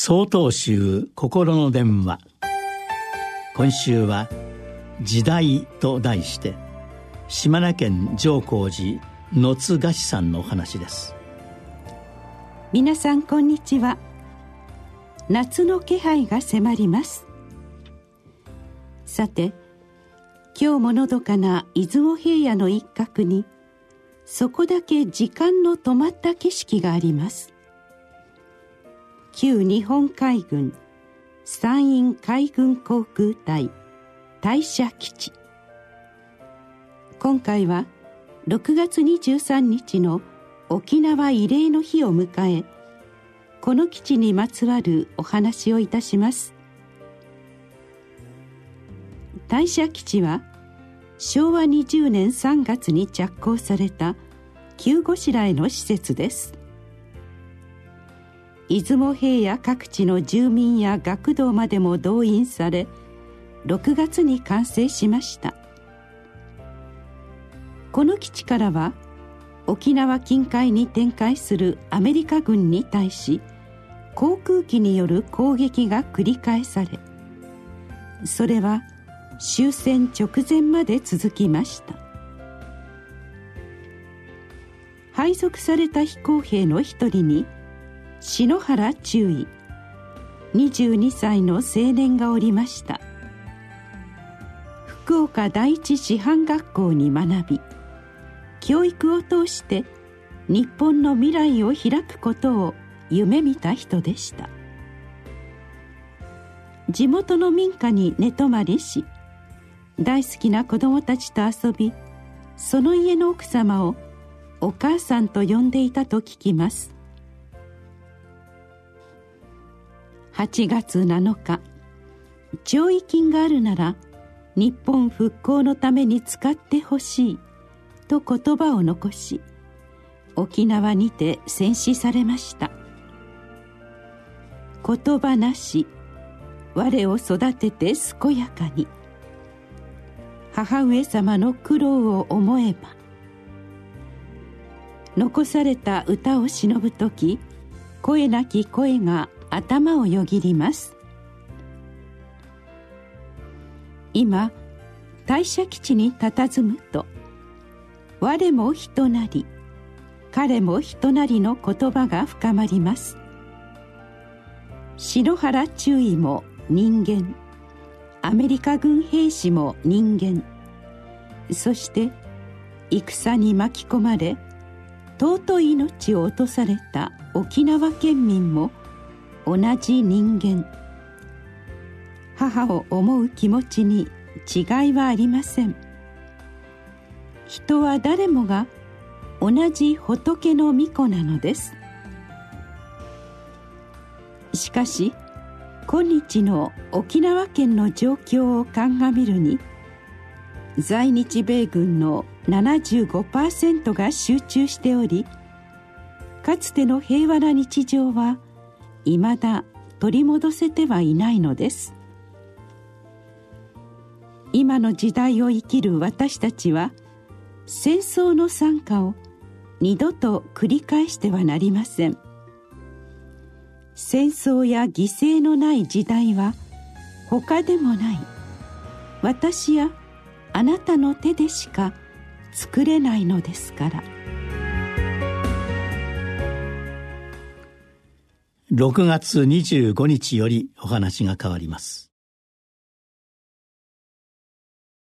総統集心の電話。今週は「時代」と題して島根県上皇寺野津菓子さんのお話です。皆さんこんにちは。夏の気配が迫ります。さて今日ものどかな出雲平野の一角にそこだけ時間の止まった景色があります。旧日本海軍山陰海軍航空隊大社基地。今回は6月23日の沖縄慰霊の日を迎えこの基地にまつわるお話をいたします。大社基地は昭和20年3月に着工された急ごしらえの施設です。出雲平野各地の住民や学童までも動員され6月に完成しました。この基地からは沖縄近海に展開するアメリカ軍に対し航空機による攻撃が繰り返されそれは終戦直前まで続きました。配属された飛行兵の一人に篠原中尉。22歳の青年がおりました。福岡第一師範学校に学び教育を通して日本の未来を開くことを夢見た人でした。地元の民家に寝泊まりし大好きな子供たちと遊びその家の奥様をお母さんと呼んでいたと聞きます。8月7日。弔意金があるなら日本復興のために使ってほしい。と言葉を残し沖縄にて戦死されました。言葉なし。我を育てて健やかに。母上様の苦労を思えば残された歌を忍ぶ時声なき声が頭をよぎります。今大社基地に佇むと我も人なり彼も人なりの言葉が深まります。篠原中尉も人間アメリカ軍兵士も人間そして戦に巻き込まれ尊い命を落とされた沖縄県民も同じ人間。母を思う気持ちに違いはありません。人は誰もが同じ仏の御子なのです。しかし今日の沖縄県の状況を鑑みるに在日米軍の75%が集中しておりかつての平和な日常はいまだ取り戻せてはいないのです。今の時代を生きる私たちは戦争の惨禍を二度と繰り返してはなりません。戦争や犠牲のない時代は他でもない。私やあなたの手でしか作れないのですから。6月25日よりお話が変わります。